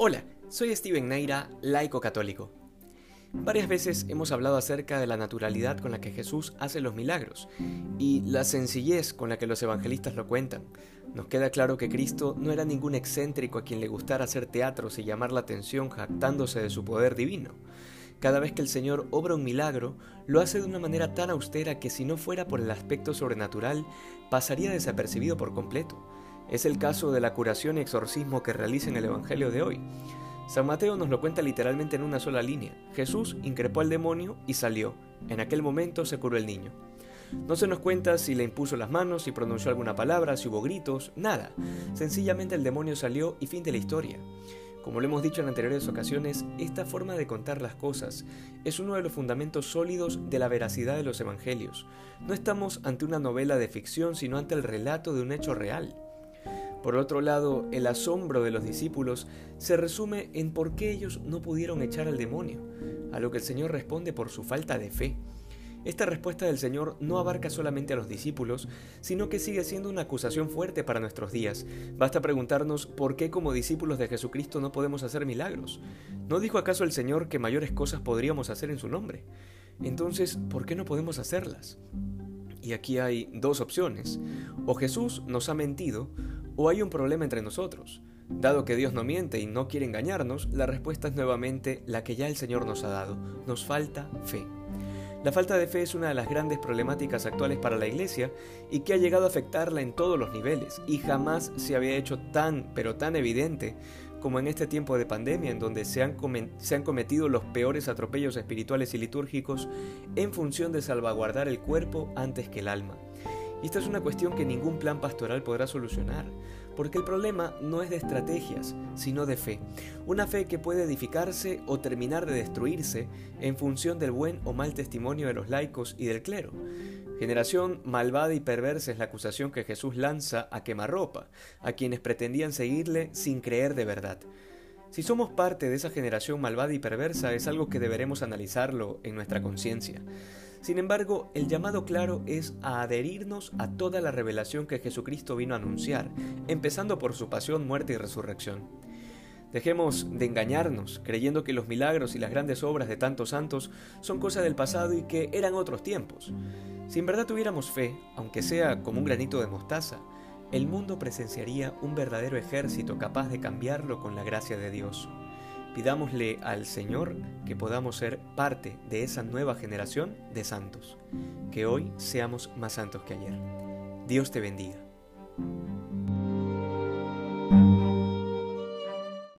Hola, soy Steven Neira, laico católico. Varias veces hemos hablado acerca de la naturalidad con la que Jesús hace los milagros y la sencillez con la que los evangelistas lo cuentan. Nos queda claro que Cristo no era ningún excéntrico a quien le gustara hacer teatros y llamar la atención jactándose de su poder divino. Cada vez que el Señor obra un milagro, lo hace de una manera tan austera que si no fuera por el aspecto sobrenatural, pasaría desapercibido por completo. Es el caso de la curación y exorcismo que realiza en el Evangelio de hoy. San Mateo nos lo cuenta literalmente en una sola línea. Jesús increpó al demonio y salió. En aquel momento se curó el niño. No se nos cuenta si le impuso las manos, si pronunció alguna palabra, si hubo gritos, nada. Sencillamente el demonio salió y fin de la historia. Como lo hemos dicho en anteriores ocasiones, esta forma de contar las cosas es uno de los fundamentos sólidos de la veracidad de los evangelios. No estamos ante una novela de ficción, sino ante el relato de un hecho real. Por otro lado, el asombro de los discípulos se resume en por qué ellos no pudieron echar al demonio, a lo que el Señor responde por su falta de fe. Esta respuesta del Señor no abarca solamente a los discípulos, sino que sigue siendo una acusación fuerte para nuestros días. Basta preguntarnos por qué como discípulos de Jesucristo no podemos hacer milagros. ¿No dijo acaso el Señor que mayores cosas podríamos hacer en su nombre? Entonces, ¿por qué no podemos hacerlas? Y aquí hay dos opciones. O Jesús nos ha mentido, o hay un problema entre nosotros. Dado que Dios no miente y no quiere engañarnos, la respuesta es nuevamente la que ya el Señor nos ha dado. Nos falta fe. La falta de fe es una de las grandes problemáticas actuales para la Iglesia y que ha llegado a afectarla en todos los niveles y jamás se había hecho tan, pero tan evidente como en este tiempo de pandemia en donde se han, se han cometido los peores atropellos espirituales y litúrgicos en función de salvaguardar el cuerpo antes que el alma. Y esta es una cuestión que ningún plan pastoral podrá solucionar, porque el problema no es de estrategias, sino de fe. Una fe que puede edificarse o terminar de destruirse en función del buen o mal testimonio de los laicos y del clero. Generación malvada y perversa es la acusación que Jesús lanza a quemarropa, a quienes pretendían seguirle sin creer de verdad. Si somos parte de esa generación malvada y perversa es algo que deberemos analizarlo en nuestra conciencia. Sin embargo, el llamado claro es a adherirnos a toda la revelación que Jesucristo vino a anunciar, empezando por su pasión, muerte y resurrección. Dejemos de engañarnos, creyendo que los milagros y las grandes obras de tantos santos son cosa del pasado y que eran otros tiempos. Si en verdad tuviéramos fe, aunque sea como un granito de mostaza, el mundo presenciaría un verdadero ejército capaz de cambiarlo con la gracia de Dios. Pidámosle al Señor que podamos ser parte de esa nueva generación de santos, que hoy seamos más santos que ayer. Dios te bendiga.